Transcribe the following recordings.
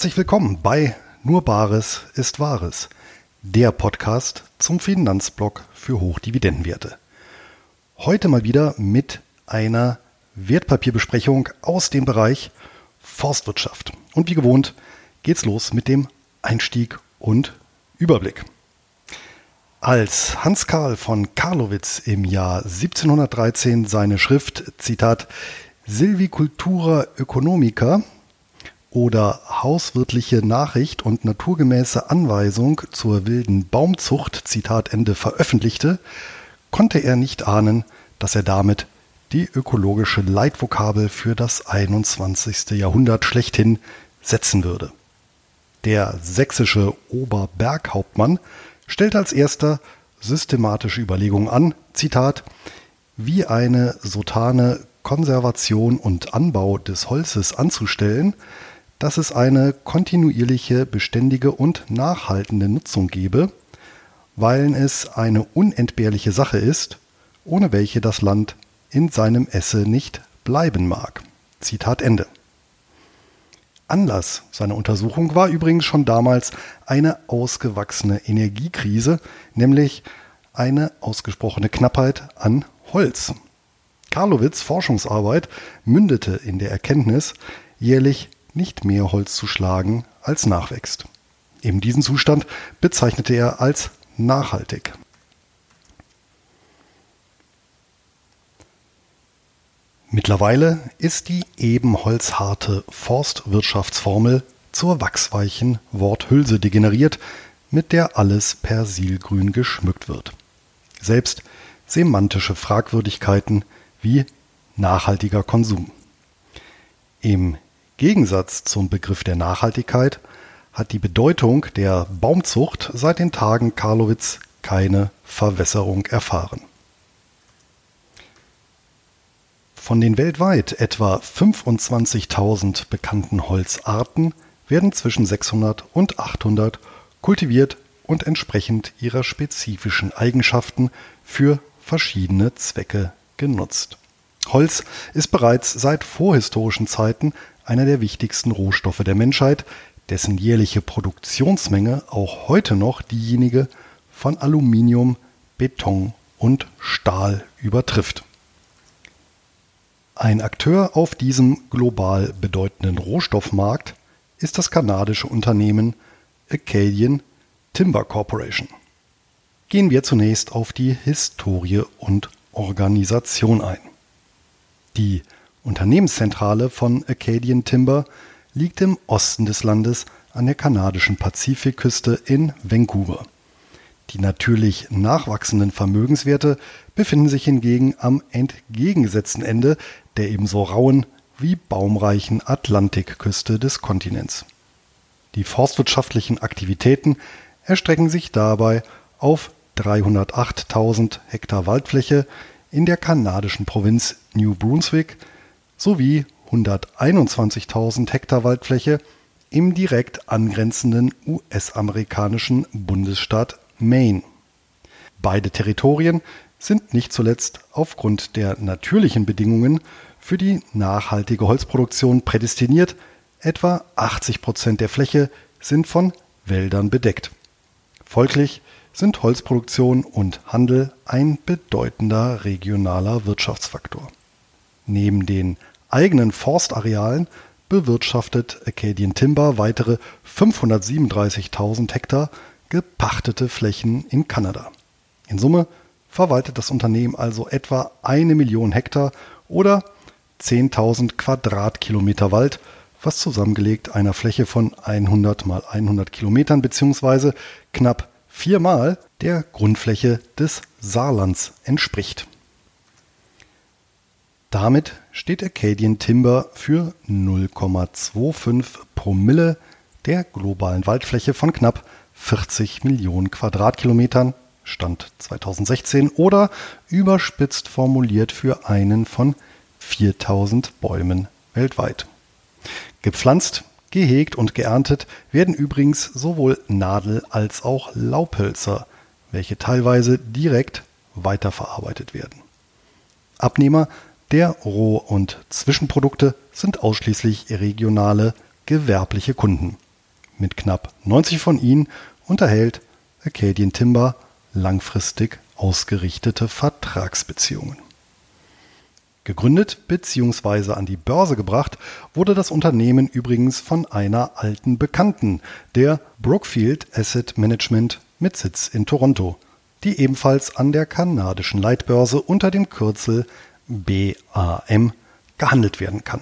Herzlich willkommen bei Nur Bares ist Wahres, der Podcast zum Finanzblock für Hochdividendenwerte. Heute mal wieder mit einer Wertpapierbesprechung aus dem Bereich Forstwirtschaft. Und wie gewohnt geht's los mit dem Einstieg und Überblick. Als Hans Karl von Karlowitz im Jahr 1713 seine Schrift, Zitat, Silvicultura Economica oder hauswirtliche Nachricht und naturgemäße Anweisung zur wilden Baumzucht, Zitat Ende, veröffentlichte, konnte er nicht ahnen, dass er damit die ökologische Leitvokabel für das 21. Jahrhundert schlechthin setzen würde. Der sächsische Oberberghauptmann stellt als erster systematische Überlegungen an, Zitat, wie eine sotane Konservation und Anbau des Holzes anzustellen, dass es eine kontinuierliche, beständige und nachhaltende Nutzung gebe, weil es eine unentbehrliche Sache ist, ohne welche das Land in seinem Esse nicht bleiben mag. Zitat Ende. Anlass seiner Untersuchung war übrigens schon damals eine ausgewachsene Energiekrise, nämlich eine ausgesprochene Knappheit an Holz. Karlowitz Forschungsarbeit mündete in der Erkenntnis, jährlich nicht mehr Holz zu schlagen, als nachwächst. Eben diesen Zustand bezeichnete er als nachhaltig. Mittlerweile ist die ebenholzharte Forstwirtschaftsformel zur wachsweichen Worthülse degeneriert, mit der alles persilgrün geschmückt wird. Selbst semantische Fragwürdigkeiten wie nachhaltiger Konsum. Im Gegensatz zum Begriff der Nachhaltigkeit hat die Bedeutung der Baumzucht seit den Tagen Karlowitz keine Verwässerung erfahren. Von den weltweit etwa 25.000 bekannten Holzarten werden zwischen 600 und 800 kultiviert und entsprechend ihrer spezifischen Eigenschaften für verschiedene Zwecke genutzt. Holz ist bereits seit vorhistorischen Zeiten einer der wichtigsten Rohstoffe der Menschheit, dessen jährliche Produktionsmenge auch heute noch diejenige von Aluminium, Beton und Stahl übertrifft. Ein Akteur auf diesem global bedeutenden Rohstoffmarkt ist das kanadische Unternehmen Acadian Timber Corporation. Gehen wir zunächst auf die Historie und Organisation ein. Die Unternehmenszentrale von Acadian Timber liegt im Osten des Landes an der kanadischen Pazifikküste in Vancouver. Die natürlich nachwachsenden Vermögenswerte befinden sich hingegen am entgegengesetzten Ende der ebenso rauen wie baumreichen Atlantikküste des Kontinents. Die forstwirtschaftlichen Aktivitäten erstrecken sich dabei auf 308.000 Hektar Waldfläche in der kanadischen Provinz New Brunswick sowie 121.000 Hektar Waldfläche im direkt angrenzenden US-amerikanischen Bundesstaat Maine. Beide Territorien sind nicht zuletzt aufgrund der natürlichen Bedingungen für die nachhaltige Holzproduktion prädestiniert. Etwa 80 Prozent der Fläche sind von Wäldern bedeckt. Folglich sind Holzproduktion und Handel ein bedeutender regionaler Wirtschaftsfaktor. Neben den eigenen Forstarealen bewirtschaftet Acadian Timber weitere 537.000 Hektar gepachtete Flächen in Kanada. In Summe verwaltet das Unternehmen also etwa eine Million Hektar oder 10.000 Quadratkilometer Wald, was zusammengelegt einer Fläche von 100 mal 100 Kilometern bzw. knapp viermal der Grundfläche des Saarlands entspricht. Damit steht Acadian Timber für 0,25 Promille der globalen Waldfläche von knapp 40 Millionen Quadratkilometern, Stand 2016, oder überspitzt formuliert für einen von 4000 Bäumen weltweit. Gepflanzt, gehegt und geerntet werden übrigens sowohl Nadel- als auch Laubhölzer, welche teilweise direkt weiterverarbeitet werden. Abnehmer der Roh- und Zwischenprodukte sind ausschließlich regionale gewerbliche Kunden. Mit knapp 90 von ihnen unterhält Acadian Timber langfristig ausgerichtete Vertragsbeziehungen. Gegründet bzw. an die Börse gebracht wurde das Unternehmen übrigens von einer alten Bekannten, der Brookfield Asset Management mit Sitz in Toronto, die ebenfalls an der kanadischen Leitbörse unter dem Kürzel BAM gehandelt werden kann.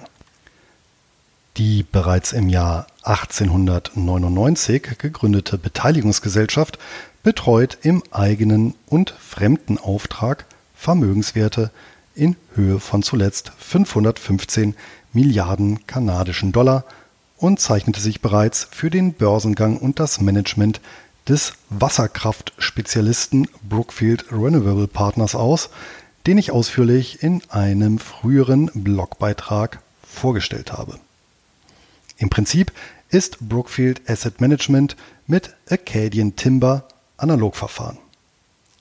Die bereits im Jahr 1899 gegründete Beteiligungsgesellschaft betreut im eigenen und fremden Auftrag Vermögenswerte in Höhe von zuletzt 515 Milliarden kanadischen Dollar und zeichnete sich bereits für den Börsengang und das Management des Wasserkraftspezialisten Brookfield Renewable Partners aus, den ich ausführlich in einem früheren Blogbeitrag vorgestellt habe. Im Prinzip ist Brookfield Asset Management mit Acadian Timber Analogverfahren.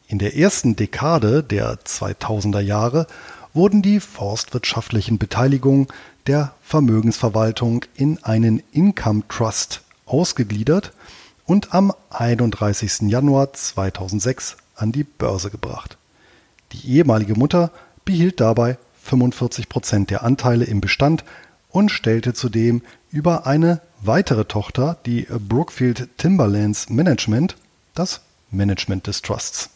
In der ersten Dekade der 2000er Jahre wurden die forstwirtschaftlichen Beteiligungen der Vermögensverwaltung in einen Income Trust ausgegliedert und am 31. Januar 2006 an die Börse gebracht. Die ehemalige Mutter behielt dabei 45 Prozent der Anteile im Bestand und stellte zudem über eine weitere Tochter, die Brookfield Timberlands Management, das Management des Trusts.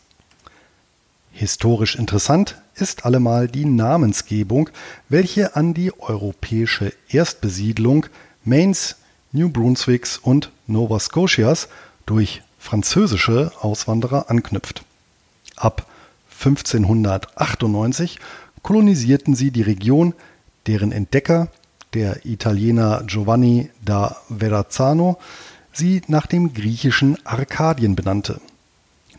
Historisch interessant ist allemal die Namensgebung, welche an die europäische Erstbesiedlung Maines, New Brunswicks und Nova Scotias durch französische Auswanderer anknüpft. Ab 1598 kolonisierten sie die Region, deren Entdecker, der Italiener Giovanni da Verrazzano, sie nach dem griechischen Arkadien benannte.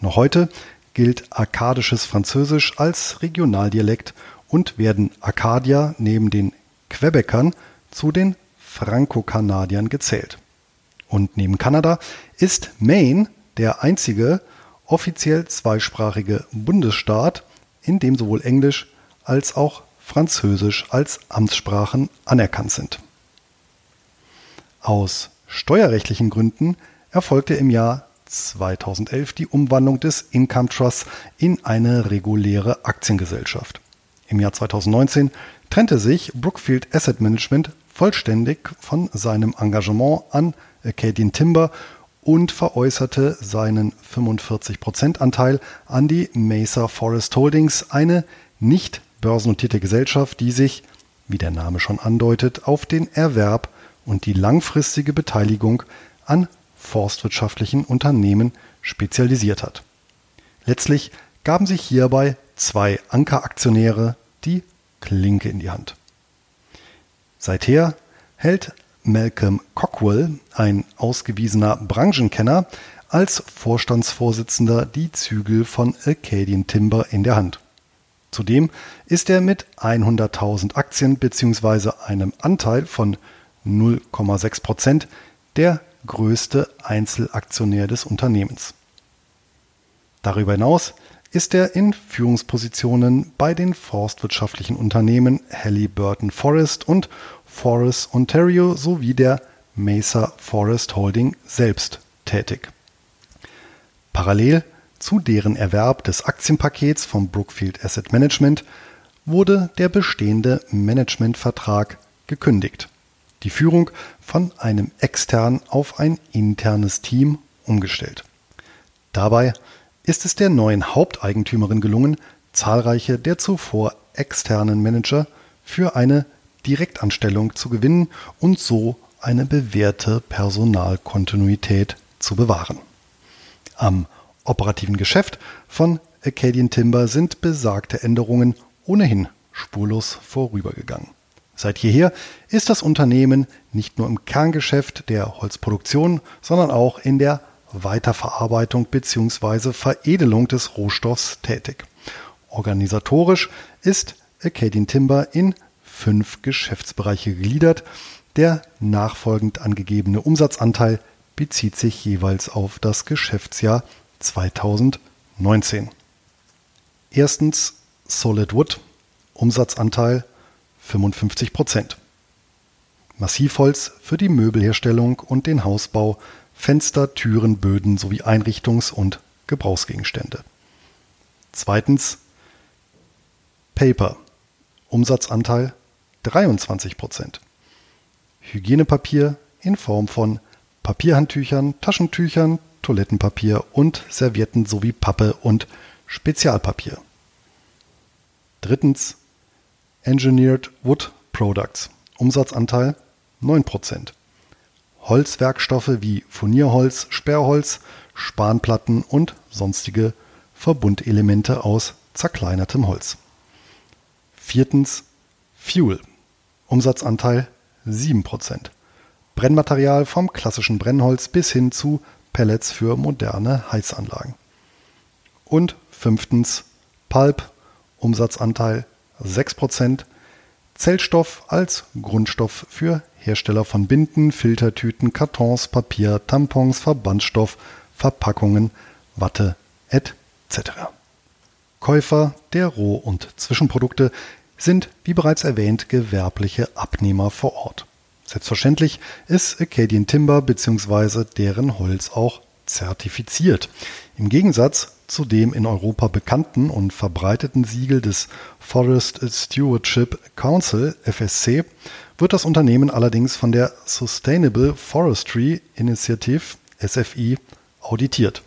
Noch heute gilt arkadisches Französisch als Regionaldialekt und werden Akadier neben den Quebecern zu den Franco-Kanadiern gezählt. Und neben Kanada ist Maine der einzige offiziell zweisprachige Bundesstaat, in dem sowohl Englisch als auch Französisch als Amtssprachen anerkannt sind. Aus steuerrechtlichen Gründen erfolgte im Jahr 2011 die Umwandlung des Income Trusts in eine reguläre Aktiengesellschaft. Im Jahr 2019 trennte sich Brookfield Asset Management vollständig von seinem Engagement an Acadian Timber und veräußerte seinen 45% Anteil an die Mesa Forest Holdings, eine nicht börsennotierte Gesellschaft, die sich, wie der Name schon andeutet, auf den Erwerb und die langfristige Beteiligung an forstwirtschaftlichen Unternehmen spezialisiert hat. Letztlich gaben sich hierbei zwei Ankeraktionäre die Klinke in die Hand. Seither hält Malcolm Cockwell, ein ausgewiesener Branchenkenner, als Vorstandsvorsitzender die Zügel von Acadian Timber in der Hand. Zudem ist er mit 100.000 Aktien bzw. einem Anteil von 0,6 Prozent der größte Einzelaktionär des Unternehmens. Darüber hinaus ist er in Führungspositionen bei den forstwirtschaftlichen Unternehmen Halliburton Forest und Forest Ontario sowie der Mesa Forest Holding selbst tätig. Parallel zu deren Erwerb des Aktienpakets von Brookfield Asset Management wurde der bestehende Managementvertrag gekündigt die Führung von einem externen auf ein internes Team umgestellt. Dabei ist es der neuen Haupteigentümerin gelungen, zahlreiche der zuvor externen Manager für eine Direktanstellung zu gewinnen und so eine bewährte Personalkontinuität zu bewahren. Am operativen Geschäft von Acadian Timber sind besagte Änderungen ohnehin spurlos vorübergegangen. Seit jeher ist das Unternehmen nicht nur im Kerngeschäft der Holzproduktion, sondern auch in der Weiterverarbeitung bzw. Veredelung des Rohstoffs tätig. Organisatorisch ist Acadian Timber in fünf Geschäftsbereiche gegliedert. Der nachfolgend angegebene Umsatzanteil bezieht sich jeweils auf das Geschäftsjahr 2019. Erstens Solid Wood, Umsatzanteil 55 Prozent. Massivholz für die Möbelherstellung und den Hausbau, Fenster, Türen, Böden sowie Einrichtungs- und Gebrauchsgegenstände. Zweitens Paper. Umsatzanteil 23 Prozent. Hygienepapier in Form von Papierhandtüchern, Taschentüchern, Toilettenpapier und Servietten sowie Pappe und Spezialpapier. Drittens Engineered Wood Products. Umsatzanteil 9%. Holzwerkstoffe wie Furnierholz, Sperrholz, Spanplatten und sonstige Verbundelemente aus zerkleinertem Holz. Viertens Fuel. Umsatzanteil 7%. Brennmaterial vom klassischen Brennholz bis hin zu Pellets für moderne Heizanlagen. Und fünftens Pulp. Umsatzanteil 6%. Zellstoff als Grundstoff für Hersteller von Binden, Filtertüten, Kartons, Papier, Tampons, Verbandstoff, Verpackungen, Watte etc. Käufer der Roh- und Zwischenprodukte sind, wie bereits erwähnt, gewerbliche Abnehmer vor Ort. Selbstverständlich ist Acadian Timber bzw. deren Holz auch zertifiziert. Im Gegensatz zu dem in Europa bekannten und verbreiteten Siegel des Forest Stewardship Council FSC wird das Unternehmen allerdings von der Sustainable Forestry Initiative SFI auditiert.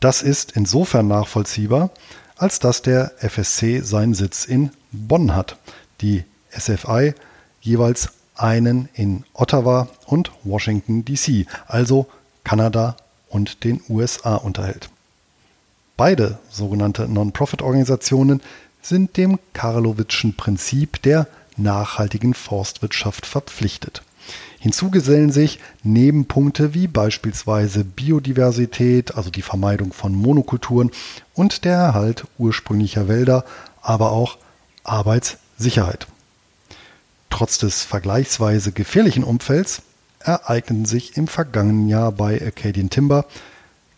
Das ist insofern nachvollziehbar, als dass der FSC seinen Sitz in Bonn hat, die SFI jeweils einen in Ottawa und Washington DC, also Kanada und den USA unterhält. Beide sogenannte Non-Profit-Organisationen sind dem Karlowitschen Prinzip der nachhaltigen Forstwirtschaft verpflichtet. Hinzu gesellen sich Nebenpunkte wie beispielsweise Biodiversität, also die Vermeidung von Monokulturen und der Erhalt ursprünglicher Wälder, aber auch Arbeitssicherheit. Trotz des vergleichsweise gefährlichen Umfelds ereigneten sich im vergangenen Jahr bei Acadian Timber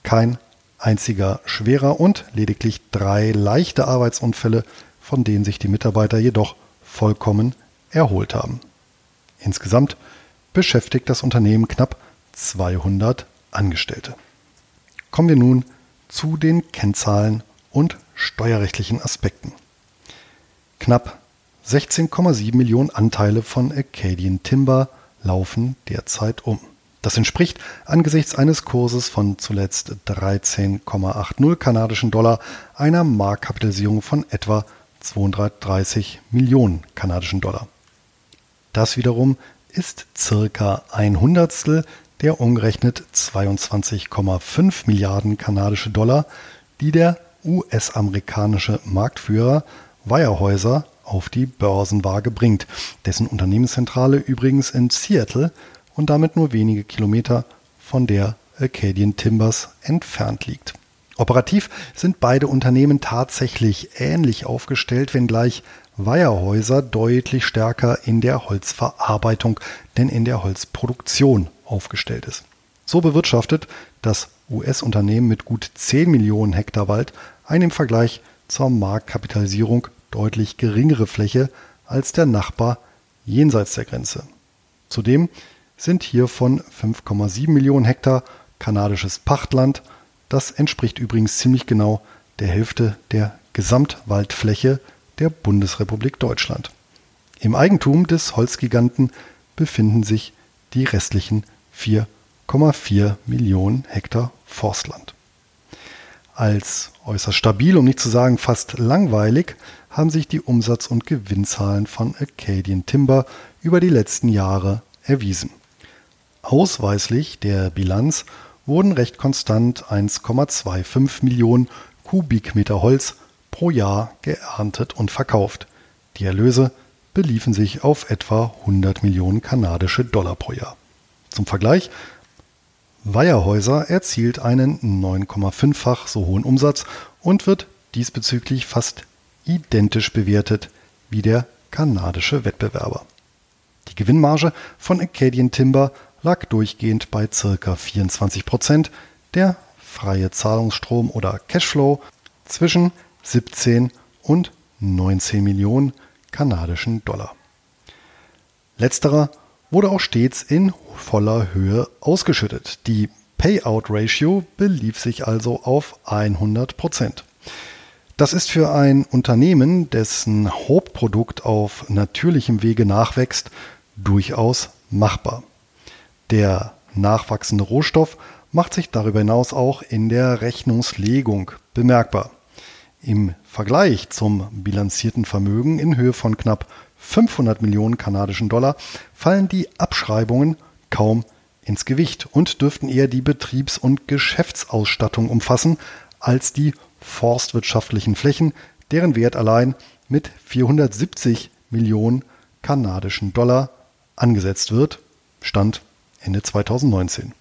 kein einziger schwerer und lediglich drei leichte Arbeitsunfälle, von denen sich die Mitarbeiter jedoch vollkommen erholt haben. Insgesamt beschäftigt das Unternehmen knapp 200 Angestellte. Kommen wir nun zu den Kennzahlen und steuerrechtlichen Aspekten. Knapp 16,7 Millionen Anteile von Acadian Timber laufen derzeit um. Das entspricht angesichts eines Kurses von zuletzt 13,80 kanadischen Dollar einer Marktkapitalisierung von etwa 230 Millionen kanadischen Dollar. Das wiederum ist circa ein Hundertstel der umgerechnet 22,5 Milliarden kanadische Dollar, die der US-amerikanische Marktführer Weyerhäuser auf die Börsenwaage bringt, dessen Unternehmenszentrale übrigens in Seattle und damit nur wenige Kilometer von der Acadian Timbers entfernt liegt. Operativ sind beide Unternehmen tatsächlich ähnlich aufgestellt, wenngleich Weiherhäuser deutlich stärker in der Holzverarbeitung, denn in der Holzproduktion aufgestellt ist. So bewirtschaftet das US-Unternehmen mit gut 10 Millionen Hektar Wald eine im Vergleich zur Marktkapitalisierung deutlich geringere Fläche als der Nachbar jenseits der Grenze. Zudem sind hiervon 5,7 Millionen Hektar kanadisches Pachtland. Das entspricht übrigens ziemlich genau der Hälfte der Gesamtwaldfläche der Bundesrepublik Deutschland. Im Eigentum des Holzgiganten befinden sich die restlichen 4,4 Millionen Hektar Forstland. Als äußerst stabil, um nicht zu sagen fast langweilig, haben sich die Umsatz- und Gewinnzahlen von Acadian Timber über die letzten Jahre erwiesen. Ausweislich der Bilanz wurden recht konstant 1,25 Millionen Kubikmeter Holz pro Jahr geerntet und verkauft. Die Erlöse beliefen sich auf etwa 100 Millionen kanadische Dollar pro Jahr. Zum Vergleich, Weierhäuser erzielt einen 9,5-fach so hohen Umsatz und wird diesbezüglich fast identisch bewertet wie der kanadische Wettbewerber. Die Gewinnmarge von Acadian Timber lag durchgehend bei ca. 24 Prozent, der freie Zahlungsstrom oder Cashflow zwischen 17 und 19 Millionen kanadischen Dollar. Letzterer wurde auch stets in voller Höhe ausgeschüttet. Die Payout Ratio belief sich also auf 100 Prozent. Das ist für ein Unternehmen, dessen Hauptprodukt auf natürlichem Wege nachwächst, durchaus machbar. Der nachwachsende Rohstoff macht sich darüber hinaus auch in der Rechnungslegung bemerkbar. Im Vergleich zum bilanzierten Vermögen in Höhe von knapp 500 Millionen kanadischen Dollar fallen die Abschreibungen kaum ins Gewicht und dürften eher die Betriebs- und Geschäftsausstattung umfassen als die forstwirtschaftlichen Flächen, deren Wert allein mit 470 Millionen kanadischen Dollar angesetzt wird. Stand Ende 2019.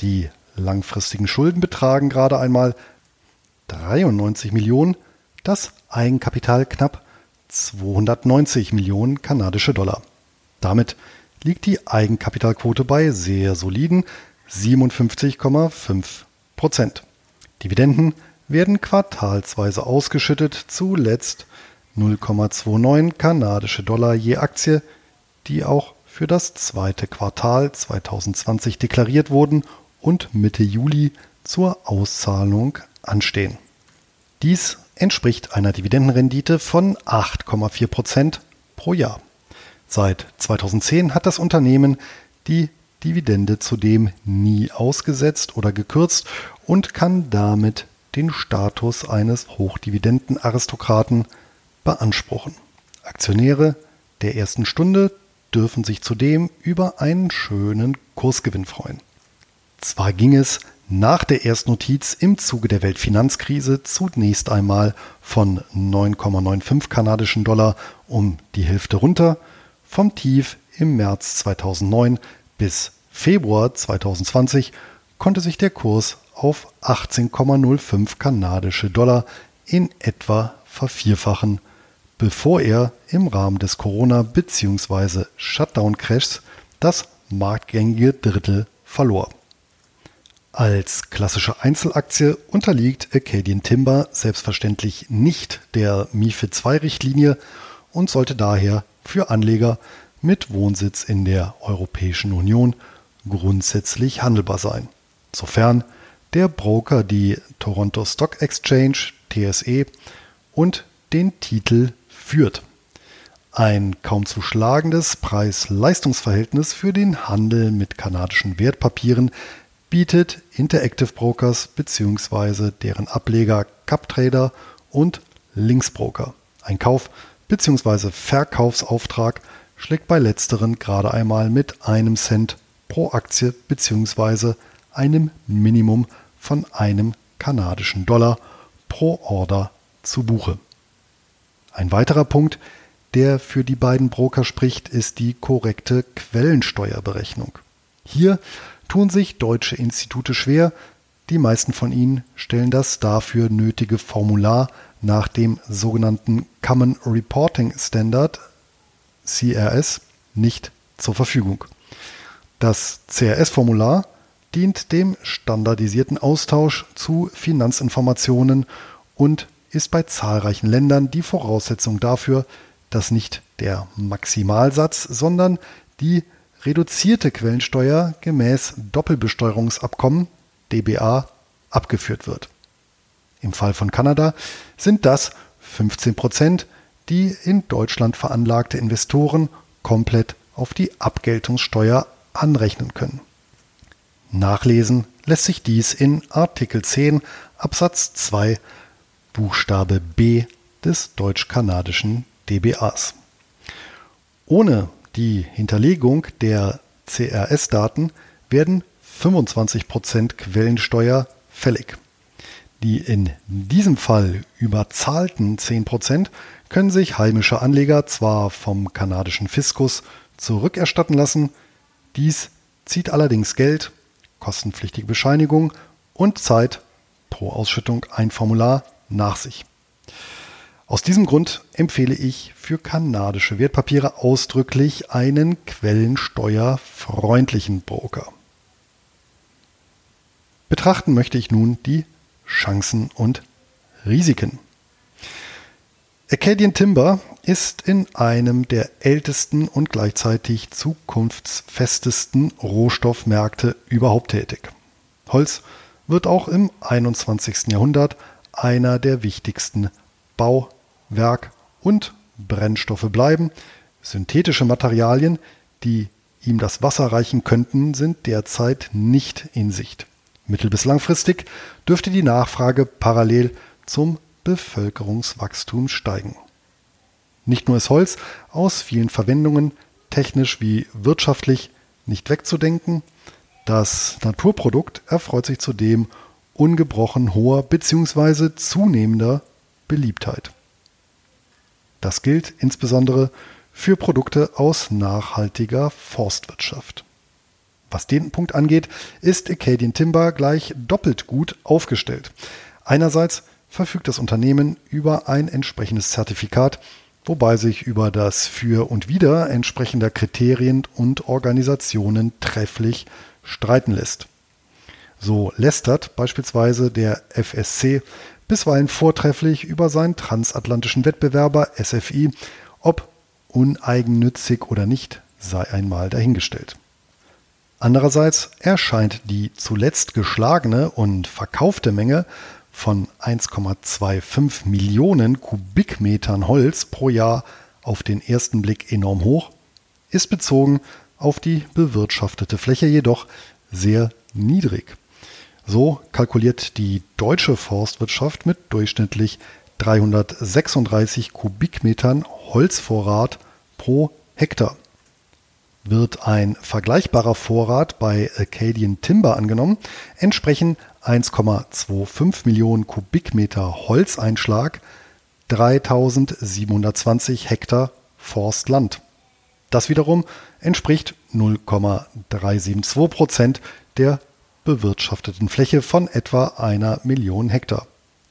Die langfristigen Schulden betragen gerade einmal 93 Millionen, das Eigenkapital knapp 290 Millionen kanadische Dollar. Damit liegt die Eigenkapitalquote bei sehr soliden 57,5 Prozent. Dividenden werden quartalsweise ausgeschüttet, zuletzt 0,29 kanadische Dollar je Aktie, die auch für das zweite Quartal 2020 deklariert wurden und Mitte Juli zur Auszahlung anstehen. Dies entspricht einer Dividendenrendite von 8,4 Prozent pro Jahr. Seit 2010 hat das Unternehmen die Dividende zudem nie ausgesetzt oder gekürzt und kann damit den Status eines Hochdividendenaristokraten beanspruchen. Aktionäre der ersten Stunde dürfen sich zudem über einen schönen Kursgewinn freuen. Zwar ging es nach der Erstnotiz im Zuge der Weltfinanzkrise zunächst einmal von 9,95 kanadischen Dollar um die Hälfte runter, vom Tief im März 2009 bis Februar 2020 konnte sich der Kurs auf 18,05 kanadische Dollar in etwa vervierfachen, bevor er im Rahmen des Corona- bzw. Shutdown-Crashs das marktgängige Drittel verlor. Als klassische Einzelaktie unterliegt Acadian Timber selbstverständlich nicht der MIFID II-Richtlinie und sollte daher für Anleger mit Wohnsitz in der Europäischen Union grundsätzlich handelbar sein, sofern der Broker die Toronto Stock Exchange TSE und den Titel führt. Ein kaum zu schlagendes Preis-Leistungs-Verhältnis für den Handel mit kanadischen Wertpapieren bietet Interactive Brokers bzw. deren Ableger CupTrader und Linksbroker. Ein Kauf- bzw. Verkaufsauftrag schlägt bei letzteren gerade einmal mit einem Cent pro Aktie bzw. einem Minimum von einem kanadischen Dollar pro Order zu Buche. Ein weiterer Punkt, der für die beiden Broker spricht, ist die korrekte Quellensteuerberechnung. Hier tun sich deutsche Institute schwer, die meisten von ihnen stellen das dafür nötige Formular nach dem sogenannten Common Reporting Standard CRS nicht zur Verfügung. Das CRS-Formular dient dem standardisierten Austausch zu Finanzinformationen und ist bei zahlreichen Ländern die Voraussetzung dafür, dass nicht der Maximalsatz, sondern die reduzierte Quellensteuer gemäß Doppelbesteuerungsabkommen DBA abgeführt wird. Im Fall von Kanada sind das 15 Prozent, die in Deutschland veranlagte Investoren komplett auf die Abgeltungssteuer anrechnen können. Nachlesen lässt sich dies in Artikel 10 Absatz 2 Buchstabe B des deutsch-kanadischen DBAs. Ohne die Hinterlegung der CRS-Daten werden 25% Quellensteuer fällig. Die in diesem Fall überzahlten 10% können sich heimische Anleger zwar vom kanadischen Fiskus zurückerstatten lassen, dies zieht allerdings Geld kostenpflichtige Bescheinigung und Zeit pro Ausschüttung ein Formular nach sich. Aus diesem Grund empfehle ich für kanadische Wertpapiere ausdrücklich einen quellensteuerfreundlichen Broker. Betrachten möchte ich nun die Chancen und Risiken. Acadian Timber ist in einem der ältesten und gleichzeitig zukunftsfestesten Rohstoffmärkte überhaupt tätig. Holz wird auch im 21. Jahrhundert einer der wichtigsten Bau-, Werk- und Brennstoffe bleiben. Synthetische Materialien, die ihm das Wasser reichen könnten, sind derzeit nicht in Sicht. Mittel- bis langfristig dürfte die Nachfrage parallel zum Bevölkerungswachstum steigen. Nicht nur ist Holz aus vielen Verwendungen technisch wie wirtschaftlich nicht wegzudenken, das Naturprodukt erfreut sich zudem ungebrochen hoher bzw. zunehmender Beliebtheit. Das gilt insbesondere für Produkte aus nachhaltiger Forstwirtschaft. Was den Punkt angeht, ist Acadian Timber gleich doppelt gut aufgestellt. Einerseits verfügt das Unternehmen über ein entsprechendes Zertifikat, wobei sich über das Für und Wider entsprechender Kriterien und Organisationen trefflich streiten lässt. So lästert beispielsweise der FSC bisweilen vortrefflich über seinen transatlantischen Wettbewerber SFI, ob uneigennützig oder nicht, sei einmal dahingestellt. Andererseits erscheint die zuletzt geschlagene und verkaufte Menge von 1,25 Millionen Kubikmetern Holz pro Jahr auf den ersten Blick enorm hoch, ist bezogen auf die bewirtschaftete Fläche jedoch sehr niedrig. So kalkuliert die deutsche Forstwirtschaft mit durchschnittlich 336 Kubikmetern Holzvorrat pro Hektar. Wird ein vergleichbarer Vorrat bei Acadian Timber angenommen, entsprechen 1,25 Millionen Kubikmeter Holzeinschlag 3720 Hektar Forstland. Das wiederum entspricht 0,372 Prozent der bewirtschafteten Fläche von etwa einer Million Hektar.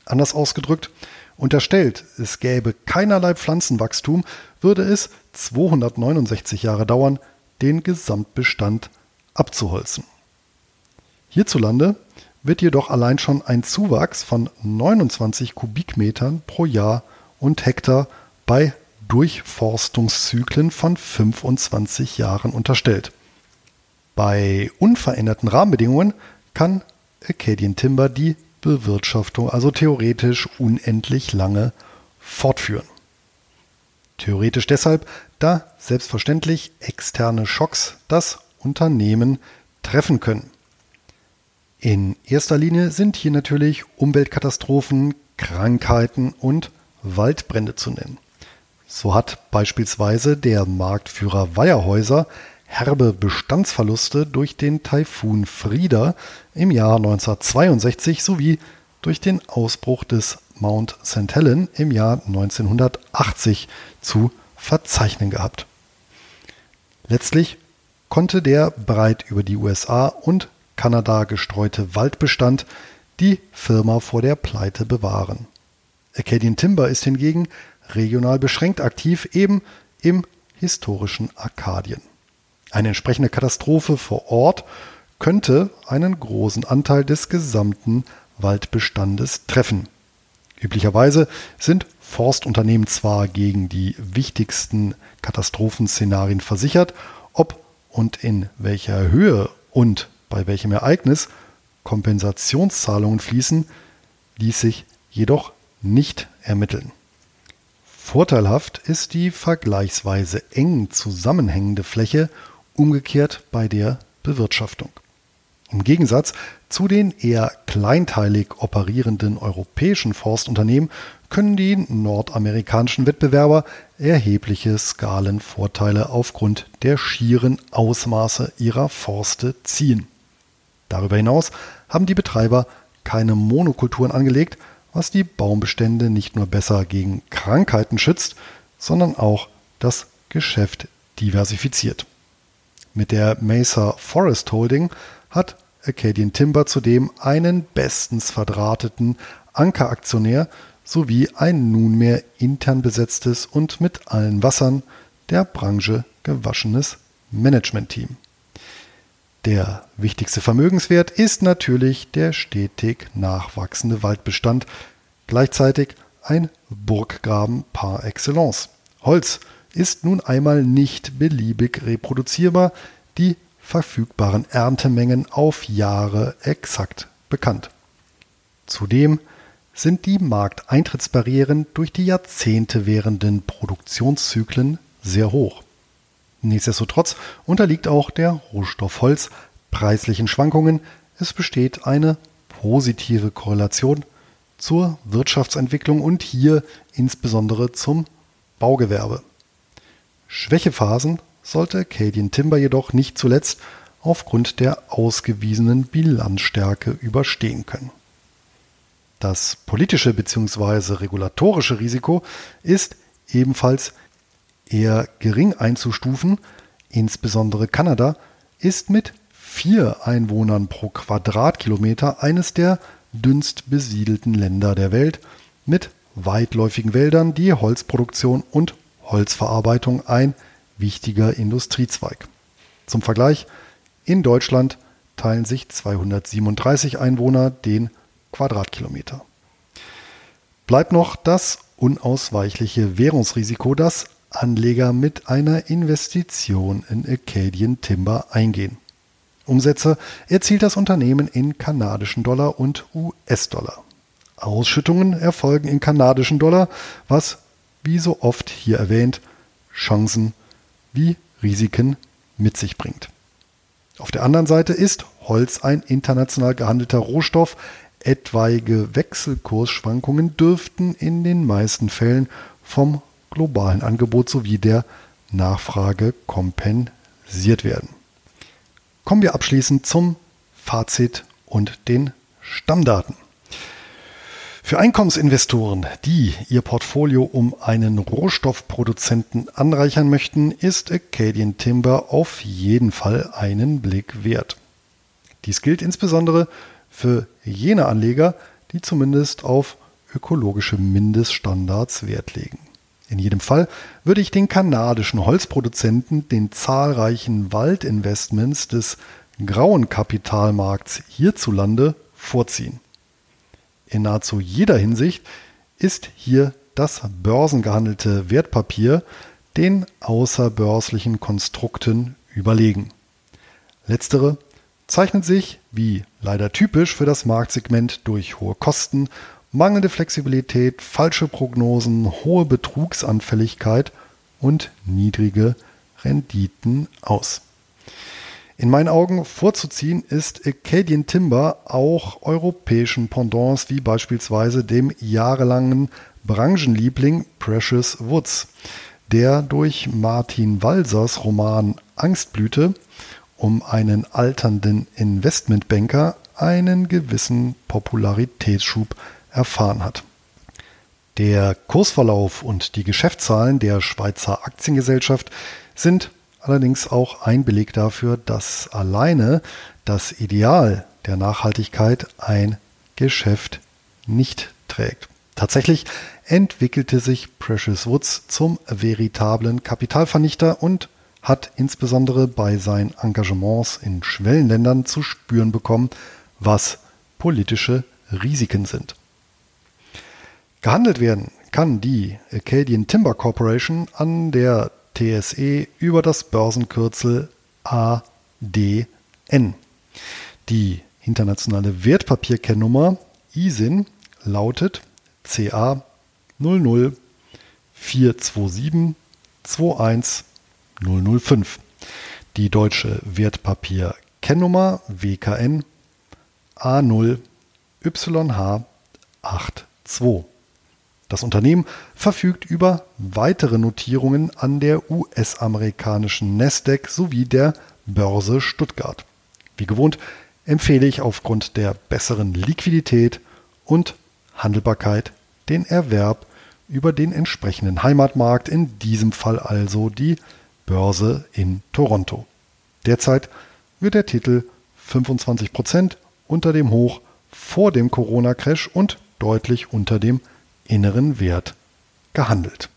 Anders ausgedrückt, unterstellt, es gäbe keinerlei Pflanzenwachstum, würde es 269 Jahre dauern, den Gesamtbestand abzuholzen. Hierzulande wird jedoch allein schon ein Zuwachs von 29 Kubikmetern pro Jahr und Hektar bei Durchforstungszyklen von 25 Jahren unterstellt. Bei unveränderten Rahmenbedingungen kann Acadian Timber die Bewirtschaftung also theoretisch unendlich lange fortführen. Theoretisch deshalb, da selbstverständlich externe Schocks das Unternehmen treffen können. In erster Linie sind hier natürlich Umweltkatastrophen, Krankheiten und Waldbrände zu nennen. So hat beispielsweise der Marktführer Weierhäuser herbe Bestandsverluste durch den Taifun Frida im Jahr 1962 sowie durch den Ausbruch des Mount St. Helen im Jahr 1980 zu verzeichnen gehabt. Letztlich konnte der breit über die USA und Kanada gestreute Waldbestand die Firma vor der Pleite bewahren. Acadian Timber ist hingegen regional beschränkt aktiv, eben im historischen Arkadien. Eine entsprechende Katastrophe vor Ort könnte einen großen Anteil des gesamten Waldbestandes treffen. Üblicherweise sind Forstunternehmen zwar gegen die wichtigsten Katastrophenszenarien versichert, ob und in welcher Höhe und bei welchem Ereignis Kompensationszahlungen fließen, ließ sich jedoch nicht ermitteln. Vorteilhaft ist die vergleichsweise eng zusammenhängende Fläche umgekehrt bei der Bewirtschaftung. Im Gegensatz zu den eher kleinteilig operierenden europäischen Forstunternehmen können die nordamerikanischen Wettbewerber erhebliche Skalenvorteile aufgrund der schieren Ausmaße ihrer Forste ziehen. Darüber hinaus haben die Betreiber keine Monokulturen angelegt, was die Baumbestände nicht nur besser gegen Krankheiten schützt, sondern auch das Geschäft diversifiziert. Mit der Mesa Forest Holding hat Acadian Timber zudem einen bestens verdrahteten Ankeraktionär sowie ein nunmehr intern besetztes und mit allen Wassern der Branche gewaschenes Managementteam. Der wichtigste Vermögenswert ist natürlich der stetig nachwachsende Waldbestand, gleichzeitig ein Burggraben par excellence. Holz ist nun einmal nicht beliebig reproduzierbar, die verfügbaren Erntemengen auf Jahre exakt bekannt. Zudem sind die Markteintrittsbarrieren durch die Jahrzehnte währenden Produktionszyklen sehr hoch. Nichtsdestotrotz unterliegt auch der Rohstoff Holz preislichen Schwankungen. Es besteht eine positive Korrelation zur Wirtschaftsentwicklung und hier insbesondere zum Baugewerbe. Schwächephasen sollte Acadian Timber jedoch nicht zuletzt aufgrund der ausgewiesenen Bilanzstärke überstehen können. Das politische bzw. regulatorische Risiko ist ebenfalls eher gering einzustufen. Insbesondere Kanada ist mit vier Einwohnern pro Quadratkilometer eines der dünnst besiedelten Länder der Welt mit weitläufigen Wäldern, die Holzproduktion und Holzverarbeitung ein wichtiger Industriezweig. Zum Vergleich, in Deutschland teilen sich 237 Einwohner den Quadratkilometer. Bleibt noch das unausweichliche Währungsrisiko, das Anleger mit einer Investition in Acadian Timber eingehen. Umsätze erzielt das Unternehmen in kanadischen Dollar und US-Dollar. Ausschüttungen erfolgen in kanadischen Dollar, was, wie so oft hier erwähnt, Chancen wie Risiken mit sich bringt. Auf der anderen Seite ist Holz ein international gehandelter Rohstoff, Etwaige Wechselkursschwankungen dürften in den meisten Fällen vom globalen Angebot sowie der Nachfrage kompensiert werden. Kommen wir abschließend zum Fazit und den Stammdaten. Für Einkommensinvestoren, die ihr Portfolio um einen Rohstoffproduzenten anreichern möchten, ist Acadian Timber auf jeden Fall einen Blick wert. Dies gilt insbesondere für jene Anleger, die zumindest auf ökologische Mindeststandards Wert legen. In jedem Fall würde ich den kanadischen Holzproduzenten den zahlreichen Waldinvestments des grauen Kapitalmarkts hierzulande vorziehen. In nahezu jeder Hinsicht ist hier das börsengehandelte Wertpapier den außerbörslichen Konstrukten überlegen. Letztere zeichnet sich, wie leider typisch für das Marktsegment, durch hohe Kosten, mangelnde Flexibilität, falsche Prognosen, hohe Betrugsanfälligkeit und niedrige Renditen aus. In meinen Augen vorzuziehen ist Acadian Timber auch europäischen Pendants wie beispielsweise dem jahrelangen Branchenliebling Precious Woods, der durch Martin Walsers Roman Angstblüte um einen alternden Investmentbanker einen gewissen Popularitätsschub erfahren hat. Der Kursverlauf und die Geschäftszahlen der Schweizer Aktiengesellschaft sind allerdings auch ein Beleg dafür, dass alleine das Ideal der Nachhaltigkeit ein Geschäft nicht trägt. Tatsächlich entwickelte sich Precious Woods zum veritablen Kapitalvernichter und hat insbesondere bei seinen Engagements in Schwellenländern zu spüren bekommen, was politische Risiken sind. Gehandelt werden kann die Acadian Timber Corporation an der TSE über das Börsenkürzel ADN. Die internationale Wertpapierkennnummer ISIN lautet CA 00427 21 005. Die deutsche Wertpapierkennnummer WKN A0 YH82. Das Unternehmen verfügt über weitere Notierungen an der US-amerikanischen Nasdaq sowie der Börse Stuttgart. Wie gewohnt empfehle ich aufgrund der besseren Liquidität und Handelbarkeit den Erwerb über den entsprechenden Heimatmarkt, in diesem Fall also die Börse in Toronto. Derzeit wird der Titel 25% unter dem Hoch vor dem Corona-Crash und deutlich unter dem inneren Wert gehandelt.